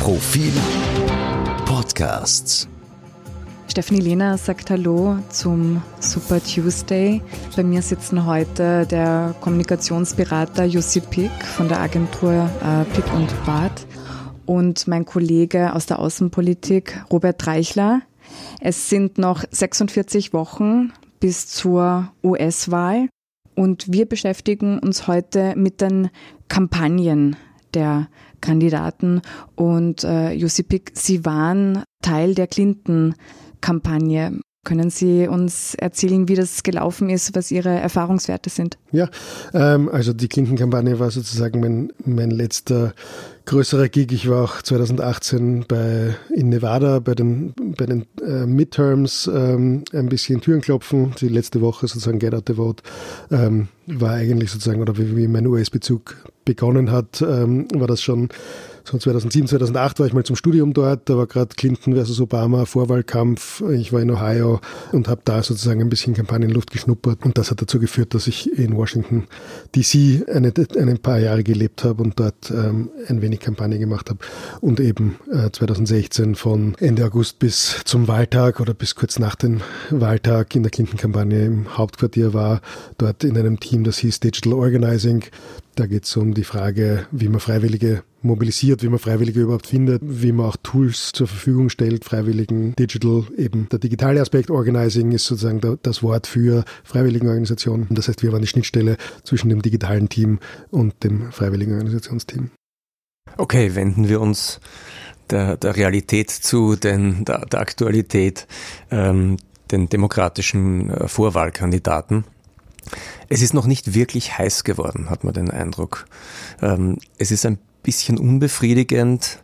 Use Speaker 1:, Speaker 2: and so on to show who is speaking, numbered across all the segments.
Speaker 1: Profil Podcasts.
Speaker 2: Stephanie Lehner sagt Hallo zum Super Tuesday. Bei mir sitzen heute der Kommunikationsberater Jussi Pick von der Agentur äh, Pick und Bart und mein Kollege aus der Außenpolitik Robert Reichler. Es sind noch 46 Wochen bis zur US-Wahl und wir beschäftigen uns heute mit den Kampagnen der Kandidaten und äh, Jussi Pick, Sie waren Teil der Clinton-Kampagne. Können Sie uns erzählen, wie das gelaufen ist, was Ihre Erfahrungswerte sind?
Speaker 3: Ja, ähm, also die Clinton-Kampagne war sozusagen mein, mein letzter größerer Gig. Ich war auch 2018 bei, in Nevada bei den, bei den äh, Midterms ähm, ein bisschen Türen klopfen. Die letzte Woche sozusagen Get Out the Vote ähm, war eigentlich sozusagen, oder wie, wie mein US-Bezug begonnen hat, ähm, war das schon so 2007, 2008 war ich mal zum Studium dort. Da war gerade Clinton versus Obama Vorwahlkampf. Ich war in Ohio und habe da sozusagen ein bisschen Kampagnenluft geschnuppert. Und das hat dazu geführt, dass ich in Washington DC eine, ein paar Jahre gelebt habe und dort ähm, ein wenig Kampagne gemacht habe. Und eben äh, 2016 von Ende August bis zum Wahltag oder bis kurz nach dem Wahltag in der Clinton-Kampagne im Hauptquartier war. Dort in einem Team, das hieß Digital Organizing. Da geht es um die Frage, wie man Freiwillige mobilisiert, wie man Freiwillige überhaupt findet, wie man auch Tools zur Verfügung stellt, Freiwilligen, Digital, eben der digitale Aspekt, Organizing ist sozusagen das Wort für Freiwilligenorganisationen. Das heißt, wir waren die Schnittstelle zwischen dem digitalen Team und dem Freiwilligenorganisationsteam.
Speaker 4: Okay, wenden wir uns der, der Realität zu, denn der, der Aktualität, ähm, den demokratischen äh, Vorwahlkandidaten. Es ist noch nicht wirklich heiß geworden, hat man den Eindruck. Ähm, es ist ein bisschen unbefriedigend.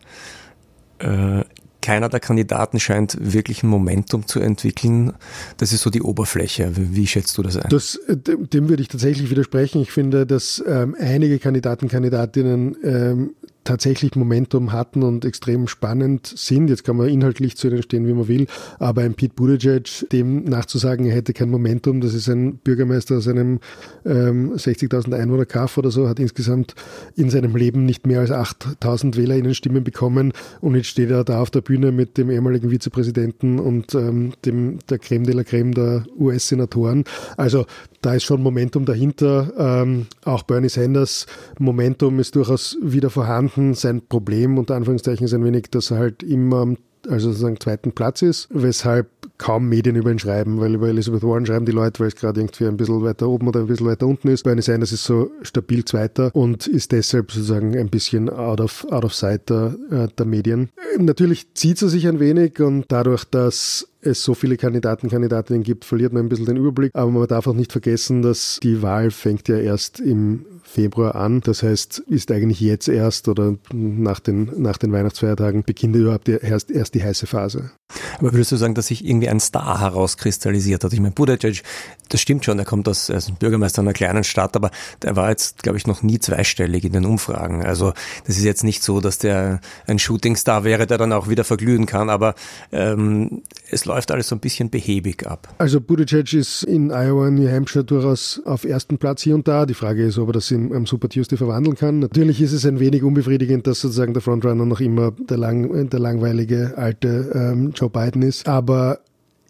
Speaker 4: Äh, keiner der Kandidaten scheint wirklich ein Momentum zu entwickeln. Das ist so die Oberfläche. Wie schätzt du das ein?
Speaker 3: Das, dem würde ich tatsächlich widersprechen. Ich finde, dass ähm, einige Kandidaten, Kandidatinnen ähm, tatsächlich Momentum hatten und extrem spannend sind. Jetzt kann man inhaltlich zu ihnen stehen, wie man will, aber ein Pete Buttigieg, dem nachzusagen, er hätte kein Momentum, das ist ein Bürgermeister aus einem ähm, 60.000 Einwohner Kaff oder so, hat insgesamt in seinem Leben nicht mehr als 8.000 WählerInnen-Stimmen bekommen und jetzt steht er da auf der Bühne mit dem ehemaligen Vizepräsidenten und ähm, dem, der Creme de la Creme der US-Senatoren. Also da ist schon Momentum dahinter. Ähm, auch Bernie Sanders Momentum ist durchaus wieder vorhanden sein Problem, unter Anführungszeichen, ist ein wenig, dass er halt immer also sozusagen zweiten Platz ist, weshalb kaum Medien über ihn schreiben, weil über Elizabeth Warren schreiben die Leute, weil es gerade irgendwie ein bisschen weiter oben oder ein bisschen weiter unten ist. Bernie Sanders ist so stabil Zweiter und ist deshalb sozusagen ein bisschen out of, out of sight der, äh, der Medien. Natürlich zieht er sich ein wenig und dadurch, dass es so viele Kandidaten, Kandidatinnen gibt, verliert man ein bisschen den Überblick. Aber man darf auch nicht vergessen, dass die Wahl fängt ja erst im Februar an. Das heißt, ist eigentlich jetzt erst oder nach den, nach den Weihnachtsfeiertagen beginnt überhaupt erst, erst die heiße Phase.
Speaker 4: Aber würdest du sagen, dass sich irgendwie ein Star herauskristallisiert hat? Ich meine, Buttigieg, das stimmt schon, er kommt aus, ist Bürgermeister einer kleinen Stadt, aber der war jetzt, glaube ich, noch nie zweistellig in den Umfragen. Also das ist jetzt nicht so, dass der ein Shootingstar wäre, der dann auch wieder verglühen kann, aber ähm, es läuft alles so ein bisschen behäbig ab.
Speaker 3: Also Buttigieg ist in Iowa, New Hampshire durchaus auf ersten Platz hier und da. Die Frage ist, ob er das in, am Super Tuesday verwandeln kann. Natürlich ist es ein wenig unbefriedigend, dass sozusagen der Frontrunner noch immer der, lang, der langweilige alte ähm, Joe Biden ist. Aber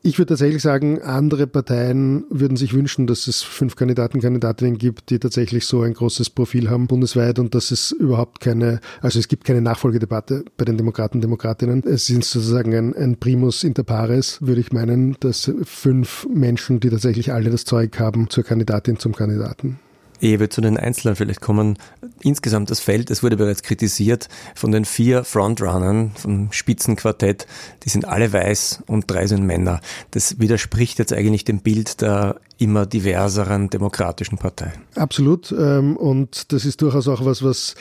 Speaker 3: ich würde tatsächlich sagen, andere Parteien würden sich wünschen, dass es fünf Kandidaten, Kandidatinnen gibt, die tatsächlich so ein großes Profil haben bundesweit und dass es überhaupt keine, also es gibt keine Nachfolgedebatte bei den Demokraten, Demokratinnen. Es sind sozusagen ein, ein Primus inter pares, würde ich meinen, dass fünf Menschen, die tatsächlich alle das Zeug haben, zur Kandidatin, zum Kandidaten.
Speaker 4: Ehe wir zu den Einzelnen vielleicht kommen, insgesamt das Feld, es wurde bereits kritisiert, von den vier Frontrunnern vom Spitzenquartett, die sind alle weiß und drei sind Männer. Das widerspricht jetzt eigentlich dem Bild der immer diverseren demokratischen Partei.
Speaker 3: Absolut. Ähm, und das ist durchaus auch was, was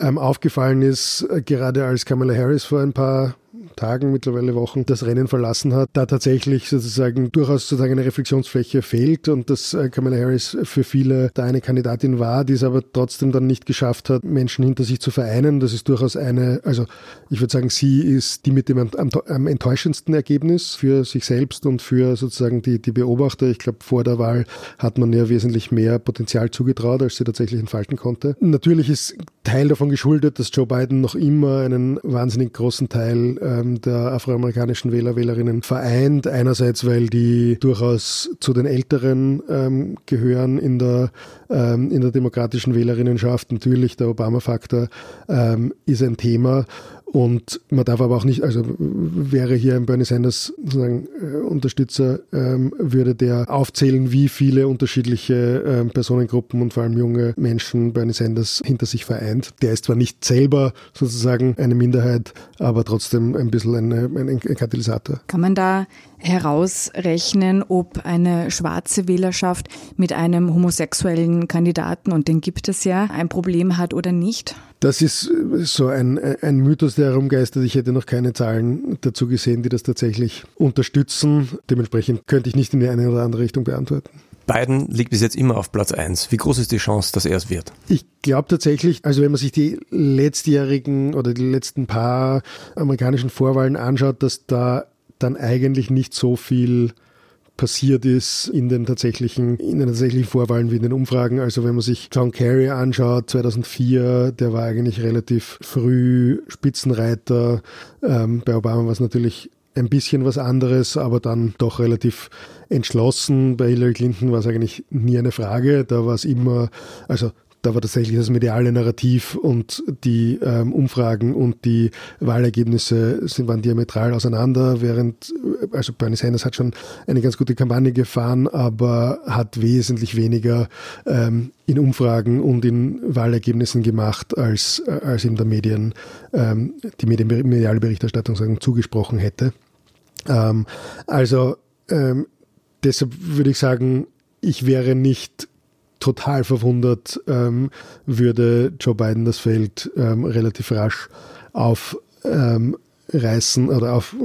Speaker 3: ähm, aufgefallen ist, äh, gerade als Kamala Harris vor ein paar Tagen, mittlerweile Wochen das Rennen verlassen hat, da tatsächlich sozusagen durchaus sozusagen eine Reflexionsfläche fehlt und dass äh, Kamala Harris für viele da eine Kandidatin war, die es aber trotzdem dann nicht geschafft hat, Menschen hinter sich zu vereinen. Das ist durchaus eine, also ich würde sagen, sie ist die mit dem am, am enttäuschendsten Ergebnis für sich selbst und für sozusagen die, die Beobachter. Ich glaube, vor der Wahl hat man ja wesentlich mehr Potenzial zugetraut, als sie tatsächlich entfalten konnte. Natürlich ist Teil davon geschuldet, dass Joe Biden noch immer einen wahnsinnig großen Teil ähm, der afroamerikanischen Wähler, Wählerinnen vereint. Einerseits, weil die durchaus zu den Älteren ähm, gehören in der, ähm, in der demokratischen Wählerinnenschaft. Natürlich der Obama-Faktor ähm, ist ein Thema. Und man darf aber auch nicht, also wäre hier ein Bernie Sanders sozusagen äh, Unterstützer, ähm, würde der aufzählen, wie viele unterschiedliche ähm, Personengruppen und vor allem junge Menschen Bernie Sanders hinter sich vereint. Der ist zwar nicht selber sozusagen eine Minderheit, aber trotzdem ein bisschen eine, ein, ein Katalysator.
Speaker 2: Kann man da herausrechnen, ob eine schwarze Wählerschaft mit einem homosexuellen Kandidaten, und den gibt es ja, ein Problem hat oder nicht?
Speaker 3: Das ist so ein, ein Mythos, der herumgeistert. Ich hätte noch keine Zahlen dazu gesehen, die das tatsächlich unterstützen. Dementsprechend könnte ich nicht in die eine oder andere Richtung beantworten.
Speaker 4: Biden liegt bis jetzt immer auf Platz 1. Wie groß ist die Chance, dass er es wird?
Speaker 3: Ich glaube tatsächlich, also wenn man sich die letztjährigen oder die letzten paar amerikanischen Vorwahlen anschaut, dass da dann eigentlich nicht so viel passiert ist in den tatsächlichen, in den tatsächlichen Vorwahlen wie in den Umfragen. Also wenn man sich John Kerry anschaut, 2004, der war eigentlich relativ früh Spitzenreiter. Ähm, bei Obama war es natürlich ein bisschen was anderes, aber dann doch relativ entschlossen. Bei Hillary Clinton war es eigentlich nie eine Frage. Da war es immer, also da war tatsächlich das mediale Narrativ und die ähm, Umfragen und die Wahlergebnisse sind, waren diametral auseinander, während, äh, also Bernie Sanders hat schon eine ganz gute Kampagne gefahren, aber hat wesentlich weniger ähm, in Umfragen und in Wahlergebnissen gemacht, als, äh, als ihm der Medien, ähm, die Medien, mediale Berichterstattung sagen, zugesprochen hätte. Ähm, also ähm, deshalb würde ich sagen, ich wäre nicht total verwundert, ähm, würde Joe Biden das Feld ähm, relativ rasch aufreißen ähm, oder auf,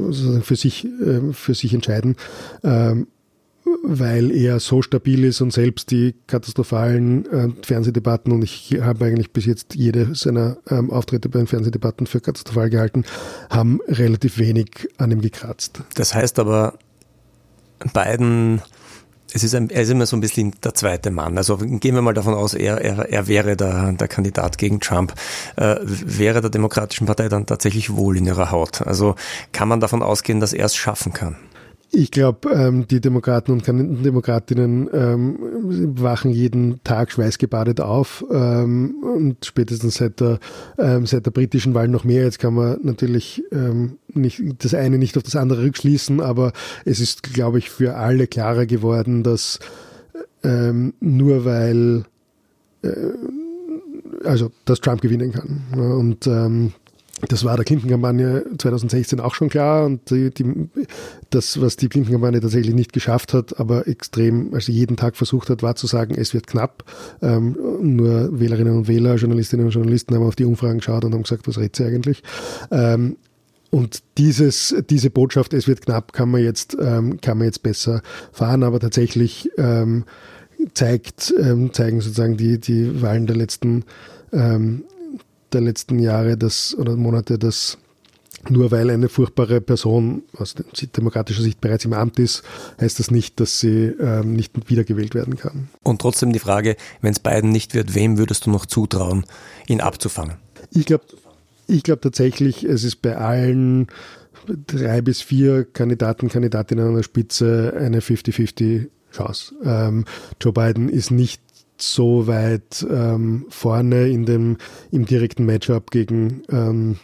Speaker 3: für, sich, äh, für sich entscheiden, ähm, weil er so stabil ist und selbst die katastrophalen Fernsehdebatten, und ich habe eigentlich bis jetzt jede seiner ähm, Auftritte bei den Fernsehdebatten für katastrophal gehalten, haben relativ wenig an ihm gekratzt.
Speaker 4: Das heißt aber, Biden es ist ein, er ist immer so ein bisschen der zweite Mann. Also gehen wir mal davon aus, er, er, er wäre der, der Kandidat gegen Trump. Äh, wäre der Demokratischen Partei dann tatsächlich wohl in ihrer Haut? Also kann man davon ausgehen, dass er es schaffen kann?
Speaker 3: Ich glaube, ähm, die Demokraten und Demokratinnen ähm, wachen jeden Tag schweißgebadet auf ähm, und spätestens seit der, seit der britischen Wahl noch mehr. Jetzt kann man natürlich nicht, das eine nicht auf das andere rückschließen, aber es ist, glaube ich, für alle klarer geworden, dass nur weil äh, also dass Trump gewinnen kann. Und das war der Clinton-Kampagne 2016 auch schon klar und die, die, das, was die Clinton-Kampagne tatsächlich nicht geschafft hat, aber extrem, also jeden Tag versucht hat, war zu sagen, es wird knapp. Ähm, nur Wählerinnen und Wähler, Journalistinnen und Journalisten haben auf die Umfragen geschaut und haben gesagt, was redet sie eigentlich? Ähm, und dieses, diese Botschaft, es wird knapp, kann man jetzt, ähm, kann man jetzt besser fahren, aber tatsächlich ähm, zeigt, ähm, zeigen sozusagen die, die Wahlen der letzten ähm, der letzten Jahre das, oder Monate, dass nur weil eine furchtbare Person aus demokratischer Sicht bereits im Amt ist, heißt das nicht, dass sie ähm, nicht wiedergewählt werden kann.
Speaker 4: Und trotzdem die Frage, wenn es Biden nicht wird, wem würdest du noch zutrauen, ihn abzufangen?
Speaker 3: Ich glaube ich glaub tatsächlich, es ist bei allen drei bis vier Kandidaten, Kandidatinnen an der Spitze eine 50-50 Chance. Ähm, Joe Biden ist nicht so weit ähm, vorne in dem, im direkten Matchup gegen, ähm,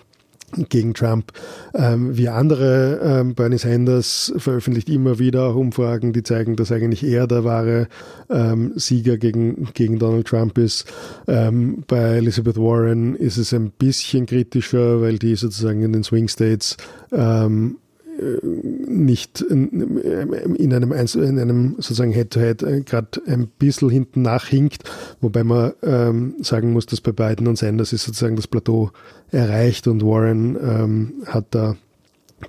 Speaker 3: gegen Trump ähm, wie andere. Ähm, Bernie Sanders veröffentlicht immer wieder auch Umfragen, die zeigen, dass eigentlich er der wahre ähm, Sieger gegen, gegen Donald Trump ist. Ähm, bei Elizabeth Warren ist es ein bisschen kritischer, weil die sozusagen in den Swing States nicht in einem, in einem sozusagen Head-to-Head -Head gerade ein bisschen hinten nachhinkt, wobei man ähm, sagen muss, dass bei Biden und Sanders ist sozusagen das Plateau erreicht und Warren ähm, hat da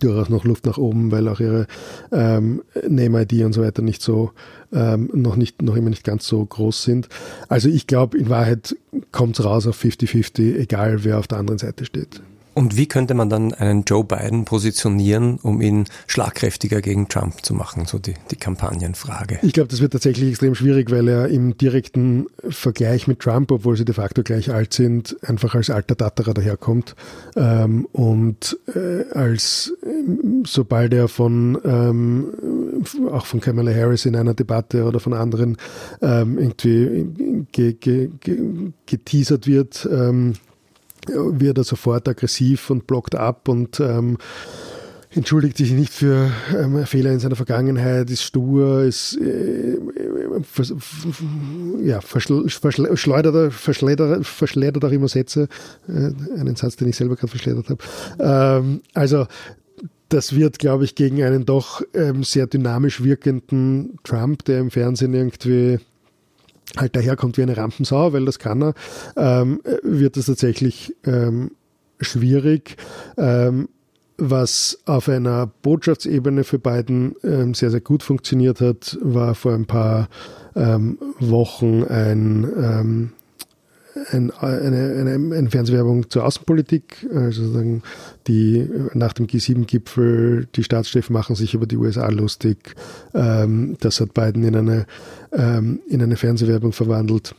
Speaker 3: durchaus noch Luft nach oben, weil auch ihre ähm, Name-ID und so weiter nicht so, ähm, noch nicht, noch immer nicht ganz so groß sind. Also ich glaube, in Wahrheit kommt es raus auf 50-50, egal wer auf der anderen Seite steht.
Speaker 4: Und wie könnte man dann einen Joe Biden positionieren, um ihn schlagkräftiger gegen Trump zu machen? So die, die Kampagnenfrage.
Speaker 3: Ich glaube, das wird tatsächlich extrem schwierig, weil er im direkten Vergleich mit Trump, obwohl sie de facto gleich alt sind, einfach als alter Tatterer daherkommt. Ähm, und äh, als sobald er von ähm, auch von Kamala Harris in einer Debatte oder von anderen ähm, irgendwie ge, ge, ge, geteasert wird, ähm, wird er sofort aggressiv und blockt ab und ähm, entschuldigt sich nicht für ähm, Fehler in seiner Vergangenheit, ist stur, ist äh, vers, ja, verschleudert, verschleudert, verschleudert auch immer Sätze, äh, einen Satz, den ich selber gerade verschleudert habe. Ähm, also das wird, glaube ich, gegen einen doch ähm, sehr dynamisch wirkenden Trump, der im Fernsehen irgendwie halt daherkommt wie eine Rampensau, weil das kann er, ähm, wird es tatsächlich ähm, schwierig. Ähm, was auf einer Botschaftsebene für beiden ähm, sehr, sehr gut funktioniert hat, war vor ein paar ähm, Wochen ein ähm, ein, eine, eine, eine Fernsehwerbung zur Außenpolitik, also sozusagen die nach dem G7-Gipfel, die Staatschefs machen sich über die USA lustig. Ähm, das hat Biden in eine, ähm, in eine Fernsehwerbung verwandelt,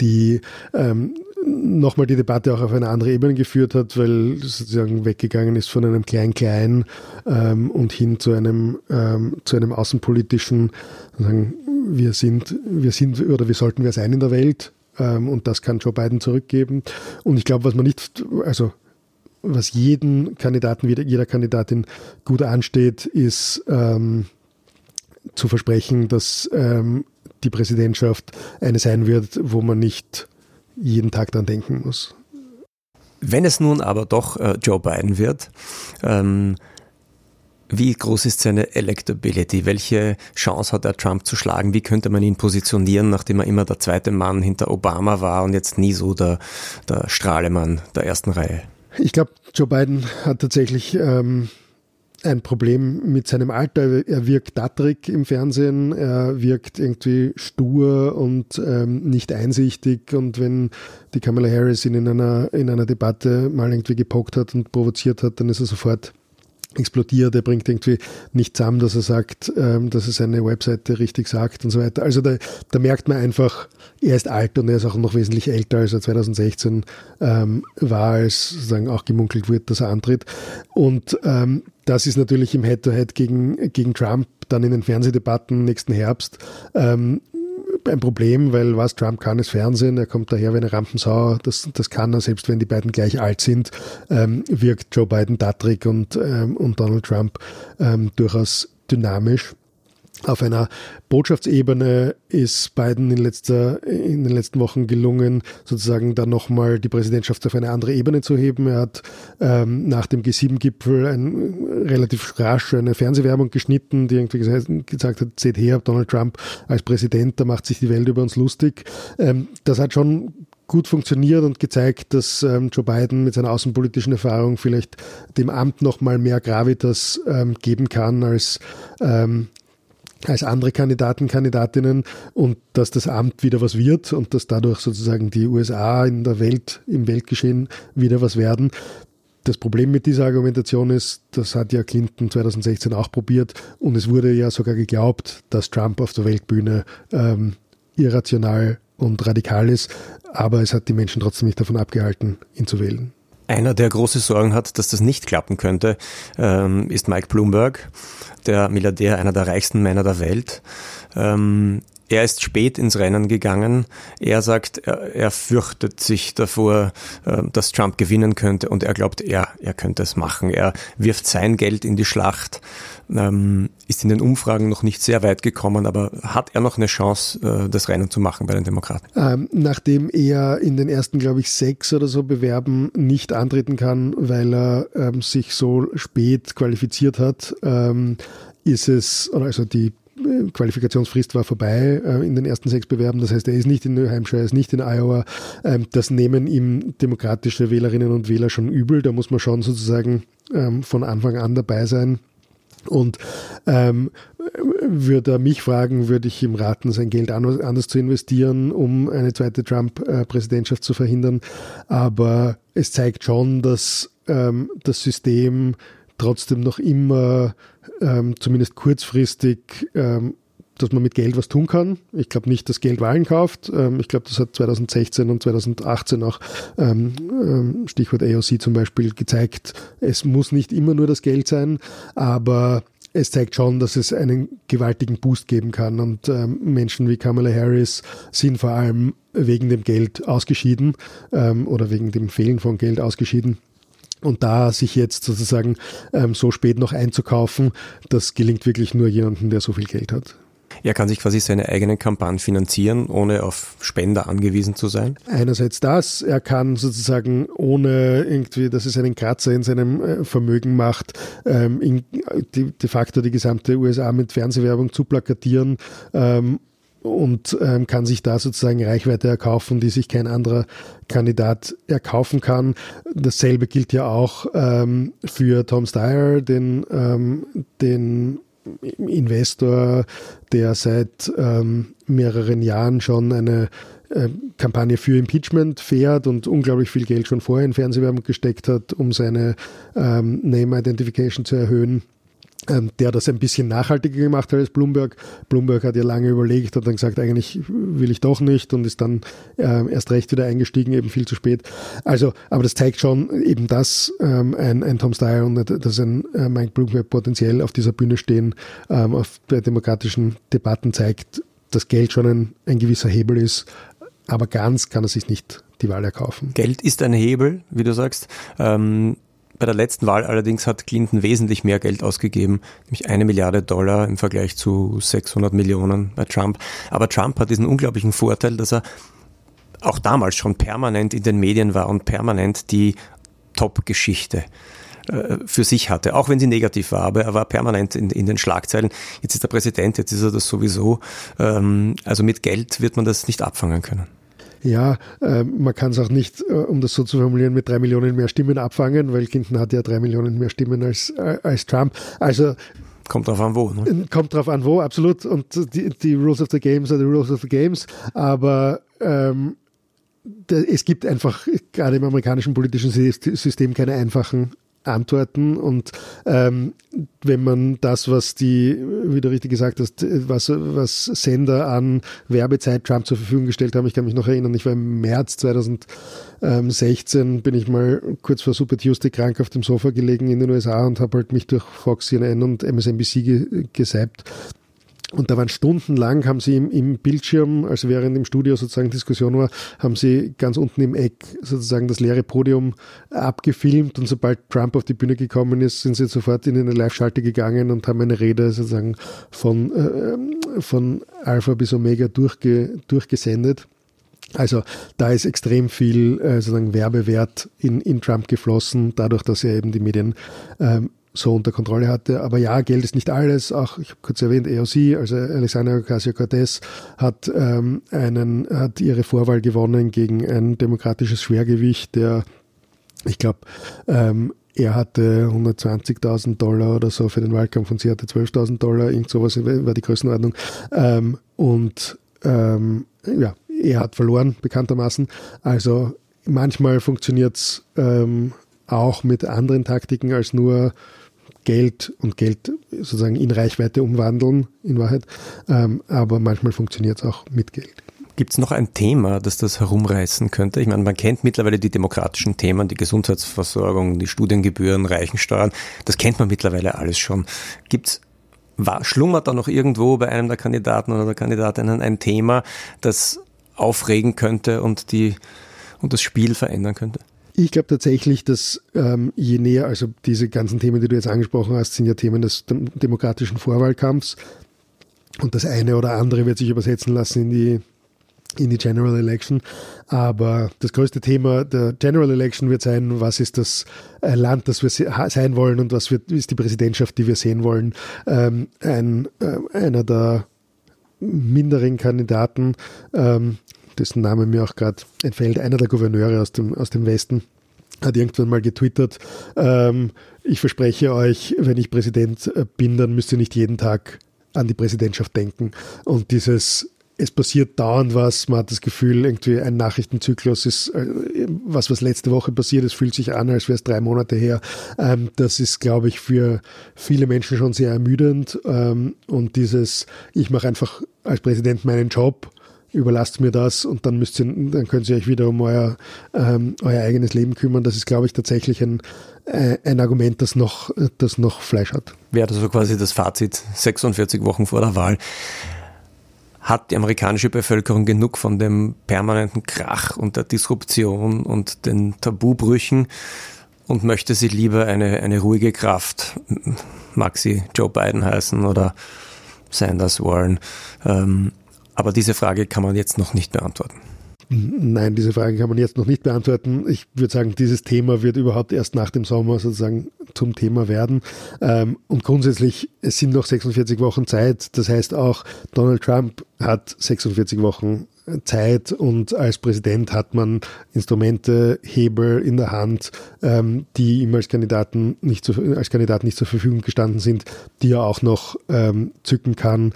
Speaker 3: die ähm, nochmal die Debatte auch auf eine andere Ebene geführt hat, weil sozusagen weggegangen ist von einem Klein-Klein ähm, und hin zu einem, ähm, zu einem außenpolitischen, wir sind, wir sind oder wir sollten wir sein in der Welt, ähm, und das kann Joe Biden zurückgeben. Und ich glaube, was man nicht, also was jeden Kandidaten, jeder Kandidatin gut ansteht, ist ähm, zu versprechen, dass ähm, die Präsidentschaft eine sein wird, wo man nicht jeden Tag dran denken muss.
Speaker 4: Wenn es nun aber doch äh, Joe Biden wird, ähm, wie groß ist seine Electability? Welche Chance hat er, Trump zu schlagen? Wie könnte man ihn positionieren, nachdem er immer der zweite Mann hinter Obama war und jetzt nie so der, der Strahlemann der ersten Reihe?
Speaker 3: Ich glaube, Joe Biden hat tatsächlich ähm, ein Problem mit seinem Alter. Er wirkt dattrig im Fernsehen, er wirkt irgendwie stur und ähm, nicht einsichtig. Und wenn die Kamala Harris ihn in einer, in einer Debatte mal irgendwie gepockt hat und provoziert hat, dann ist er sofort explodiert, er bringt irgendwie nicht zusammen, dass er sagt, ähm, dass er seine Webseite richtig sagt und so weiter. Also da, da merkt man einfach, er ist alt und er ist auch noch wesentlich älter, als er 2016 ähm, war, als sozusagen auch gemunkelt wird, dass er antritt. Und ähm, das ist natürlich im Head-to-Head -Head gegen, gegen Trump dann in den Fernsehdebatten nächsten Herbst ähm, ein Problem, weil was Trump kann, ist Fernsehen. Er kommt daher wie eine Rampensau. Das, das kann er, selbst wenn die beiden gleich alt sind, ähm, wirkt Joe Biden dattrig und, ähm, und Donald Trump ähm, durchaus dynamisch. Auf einer Botschaftsebene ist Biden in, letzter, in den letzten Wochen gelungen, sozusagen dann nochmal die Präsidentschaft auf eine andere Ebene zu heben. Er hat ähm, nach dem G7-Gipfel ein, relativ rasch eine Fernsehwerbung geschnitten, die irgendwie gesagt, gesagt hat, seht her, Donald Trump als Präsident, da macht sich die Welt über uns lustig. Ähm, das hat schon gut funktioniert und gezeigt, dass ähm, Joe Biden mit seiner außenpolitischen Erfahrung vielleicht dem Amt noch mal mehr Gravitas ähm, geben kann als ähm, als andere Kandidaten, Kandidatinnen und dass das Amt wieder was wird und dass dadurch sozusagen die USA in der Welt, im Weltgeschehen wieder was werden. Das Problem mit dieser Argumentation ist, das hat ja Clinton 2016 auch probiert und es wurde ja sogar geglaubt, dass Trump auf der Weltbühne ähm, irrational und radikal ist, aber es hat die Menschen trotzdem nicht davon abgehalten, ihn zu wählen.
Speaker 4: Einer, der große Sorgen hat, dass das nicht klappen könnte, ähm, ist Mike Bloomberg, der Milliardär, einer der reichsten Männer der Welt. Ähm, er ist spät ins Rennen gegangen. Er sagt, er, er fürchtet sich davor, äh, dass Trump gewinnen könnte und er glaubt, er, er könnte es machen. Er wirft sein Geld in die Schlacht, ähm, ist in den Umfragen noch nicht sehr weit gekommen, aber hat er noch eine Chance, äh, das Rennen zu machen bei den Demokraten?
Speaker 3: Ähm, nachdem er in den ersten, glaube ich, sechs oder so Bewerben nicht antreten kann, weil er ähm, sich so spät qualifiziert hat, ähm, ist es, also die Qualifikationsfrist war vorbei äh, in den ersten sechs Bewerben. Das heißt, er ist nicht in New Hampshire, er ist nicht in Iowa. Ähm, das nehmen ihm demokratische Wählerinnen und Wähler schon übel. Da muss man schon sozusagen ähm, von Anfang an dabei sein. Und ähm, würde er mich fragen, würde ich ihm raten, sein Geld anders zu investieren, um eine zweite Trump-Präsidentschaft zu verhindern. Aber es zeigt schon, dass ähm, das System trotzdem noch immer ähm, zumindest kurzfristig ähm, dass man mit Geld was tun kann. Ich glaube nicht, dass Geld Wahlen kauft. Ähm, ich glaube, das hat 2016 und 2018 auch ähm, ähm, Stichwort AOC zum Beispiel gezeigt. Es muss nicht immer nur das Geld sein, aber es zeigt schon, dass es einen gewaltigen Boost geben kann. Und ähm, Menschen wie Kamala Harris sind vor allem wegen dem Geld ausgeschieden ähm, oder wegen dem Fehlen von Geld ausgeschieden. Und da sich jetzt sozusagen ähm, so spät noch einzukaufen, das gelingt wirklich nur jemandem, der so viel Geld hat.
Speaker 4: Er kann sich quasi seine eigenen Kampagnen finanzieren, ohne auf Spender angewiesen zu sein?
Speaker 3: Einerseits das, er kann sozusagen ohne irgendwie, dass es einen Kratzer in seinem äh, Vermögen macht, ähm, in, de, de facto die gesamte USA mit Fernsehwerbung zu plakatieren ähm, und ähm, kann sich da sozusagen Reichweite erkaufen, die sich kein anderer Kandidat erkaufen kann. Dasselbe gilt ja auch ähm, für Tom Steyer, den, ähm, den Investor, der seit ähm, mehreren Jahren schon eine äh, Kampagne für Impeachment fährt und unglaublich viel Geld schon vorher in Fernsehwerbung gesteckt hat, um seine ähm, Name Identification zu erhöhen der das ein bisschen nachhaltiger gemacht hat als Bloomberg. Bloomberg hat ja lange überlegt und dann gesagt, eigentlich will ich doch nicht und ist dann äh, erst recht wieder eingestiegen, eben viel zu spät. Also, aber das zeigt schon eben, dass ähm, ein, ein Tom Steyer und dass ein äh, Mike Bloomberg potenziell auf dieser Bühne stehen, ähm, auf der demokratischen Debatten zeigt, dass Geld schon ein, ein gewisser Hebel ist, aber ganz kann er sich nicht die Wahl erkaufen.
Speaker 4: Geld ist ein Hebel, wie du sagst. Ähm bei der letzten Wahl allerdings hat Clinton wesentlich mehr Geld ausgegeben, nämlich eine Milliarde Dollar im Vergleich zu 600 Millionen bei Trump. Aber Trump hat diesen unglaublichen Vorteil, dass er auch damals schon permanent in den Medien war und permanent die Top-Geschichte äh, für sich hatte, auch wenn sie negativ war, aber er war permanent in, in den Schlagzeilen. Jetzt ist er Präsident, jetzt ist er das sowieso. Ähm, also mit Geld wird man das nicht abfangen können.
Speaker 3: Ja, äh, man kann es auch nicht, äh, um das so zu formulieren, mit drei Millionen mehr Stimmen abfangen, weil Clinton hat ja drei Millionen mehr Stimmen als, äh, als Trump. Also
Speaker 4: Kommt drauf an wo. Ne?
Speaker 3: Kommt drauf an wo, absolut. Und die, die Rules of the Games sind die Rules of the Games. Aber ähm, es gibt einfach gerade im amerikanischen politischen System keine einfachen antworten. Und ähm, wenn man das, was die, wie du richtig gesagt hast, was, was Sender an Werbezeit Trump zur Verfügung gestellt haben, ich kann mich noch erinnern, ich war im März 2016, bin ich mal kurz vor Super Tuesday krank auf dem Sofa gelegen in den USA und habe halt mich durch Fox, CNN und MSNBC ge gesappt und da waren stundenlang, haben sie im, im, Bildschirm, also während im Studio sozusagen Diskussion war, haben sie ganz unten im Eck sozusagen das leere Podium abgefilmt und sobald Trump auf die Bühne gekommen ist, sind sie sofort in eine Live-Schalte gegangen und haben eine Rede sozusagen von, äh, von Alpha bis Omega durchge, durchgesendet. Also da ist extrem viel äh, sozusagen Werbewert in, in Trump geflossen, dadurch, dass er eben die Medien ähm, so unter Kontrolle hatte. Aber ja, Geld ist nicht alles. Auch, ich habe kurz erwähnt, AOC, also Alexandra Ocasio-Cortez hat, ähm, einen, hat ihre Vorwahl gewonnen gegen ein demokratisches Schwergewicht, der, ich glaube, ähm, er hatte 120.000 Dollar oder so für den Wahlkampf und sie hatte 12.000 Dollar, irgend sowas war die Größenordnung. Ähm, und ähm, ja, er hat verloren, bekanntermaßen. Also manchmal funktioniert es ähm, auch mit anderen Taktiken als nur Geld und Geld sozusagen in Reichweite umwandeln, in Wahrheit. Ähm, aber manchmal funktioniert es auch mit Geld.
Speaker 4: Gibt es noch ein Thema, das das herumreißen könnte? Ich meine, man kennt mittlerweile die demokratischen Themen, die Gesundheitsversorgung, die Studiengebühren, Reichensteuern. Das kennt man mittlerweile alles schon. Gibt's war, schlummert da noch irgendwo bei einem der Kandidaten oder der Kandidatinnen ein Thema, das aufregen könnte und die und das Spiel verändern könnte?
Speaker 3: Ich glaube tatsächlich, dass ähm, je näher, also diese ganzen Themen, die du jetzt angesprochen hast, sind ja Themen des demokratischen Vorwahlkampfs. Und das eine oder andere wird sich übersetzen lassen in die, in die General Election. Aber das größte Thema der General Election wird sein, was ist das äh, Land, das wir sein wollen und was wird, ist die Präsidentschaft, die wir sehen wollen. Ähm, ein, äh, einer der minderen Kandidaten ähm, dessen Name mir auch gerade entfällt, einer der Gouverneure aus dem, aus dem Westen, hat irgendwann mal getwittert, ähm, ich verspreche euch, wenn ich Präsident äh, bin, dann müsst ihr nicht jeden Tag an die Präsidentschaft denken. Und dieses es passiert dauernd was, man hat das Gefühl, irgendwie ein Nachrichtenzyklus ist äh, was, was letzte Woche passiert ist, fühlt sich an, als wäre es drei Monate her. Ähm, das ist, glaube ich, für viele Menschen schon sehr ermüdend. Ähm, und dieses, ich mache einfach als Präsident meinen Job, überlasst mir das und dann müsst ihr, dann könnt ihr euch wieder um euer, ähm, euer eigenes Leben kümmern. Das ist, glaube ich, tatsächlich ein, äh, ein Argument, das noch, das noch Fleisch hat.
Speaker 4: Wäre das so quasi das Fazit 46 Wochen vor der Wahl. Hat die amerikanische Bevölkerung genug von dem permanenten Krach und der Disruption und den Tabubrüchen und möchte sie lieber eine, eine ruhige Kraft, mag sie Joe Biden heißen oder Sanders Warren, ähm, aber diese Frage kann man jetzt noch nicht beantworten.
Speaker 3: Nein, diese Frage kann man jetzt noch nicht beantworten. Ich würde sagen, dieses Thema wird überhaupt erst nach dem Sommer sozusagen zum Thema werden. Ähm, und grundsätzlich, es sind noch 46 Wochen Zeit. Das heißt auch, Donald Trump hat 46 Wochen Zeit und als Präsident hat man Instrumente, Hebel in der Hand, ähm, die ihm als Kandidaten nicht zu, als Kandidat nicht zur Verfügung gestanden sind, die er auch noch ähm, zücken kann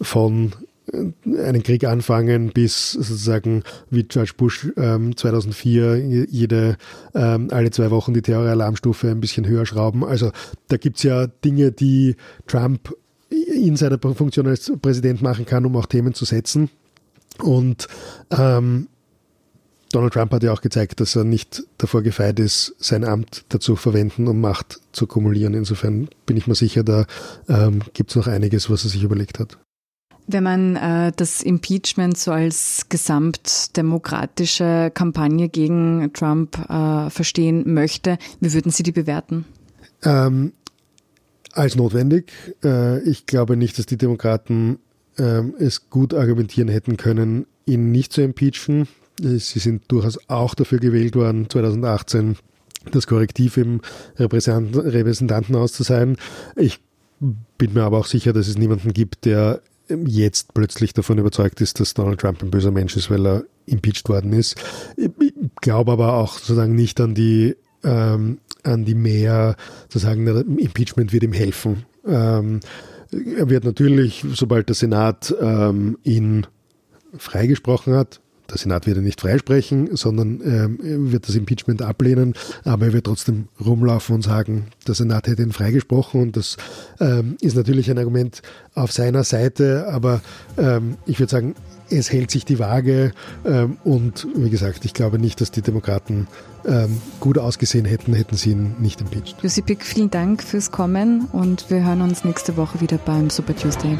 Speaker 3: von einen Krieg anfangen, bis sozusagen wie George Bush ähm, 2004 jede ähm, alle zwei Wochen die Terroralarmstufe ein bisschen höher schrauben. Also da gibt's ja Dinge, die Trump in seiner Funktion als Präsident machen kann, um auch Themen zu setzen. Und ähm, Donald Trump hat ja auch gezeigt, dass er nicht davor gefeit ist, sein Amt dazu verwenden, um Macht zu kumulieren. Insofern bin ich mir sicher, da ähm, gibt es noch einiges, was er sich überlegt hat.
Speaker 2: Wenn man äh, das Impeachment so als gesamtdemokratische Kampagne gegen Trump äh, verstehen möchte, wie würden Sie die bewerten?
Speaker 3: Ähm, als notwendig. Äh, ich glaube nicht, dass die Demokraten ähm, es gut argumentieren hätten können, ihn nicht zu impeachen. Sie sind durchaus auch dafür gewählt worden, 2018 das Korrektiv im Repräsentantenhaus zu sein. Ich bin mir aber auch sicher, dass es niemanden gibt, der jetzt plötzlich davon überzeugt ist, dass Donald Trump ein böser Mensch ist, weil er impeached worden ist. Ich glaube aber auch sozusagen nicht an die ähm, an die mehr sozusagen Impeachment wird ihm helfen. Ähm, er wird natürlich, sobald der Senat ähm, ihn freigesprochen hat, der Senat wird ihn nicht freisprechen, sondern ähm, wird das Impeachment ablehnen, aber er wird trotzdem rumlaufen und sagen, der Senat hätte ihn freigesprochen. Und das ähm, ist natürlich ein Argument auf seiner Seite, aber ähm, ich würde sagen, es hält sich die Waage. Ähm, und wie gesagt, ich glaube nicht, dass die Demokraten ähm, gut ausgesehen hätten, hätten sie ihn nicht impeached.
Speaker 2: Lucy Pick, vielen Dank fürs Kommen. Und wir hören uns nächste Woche wieder beim Super Tuesday.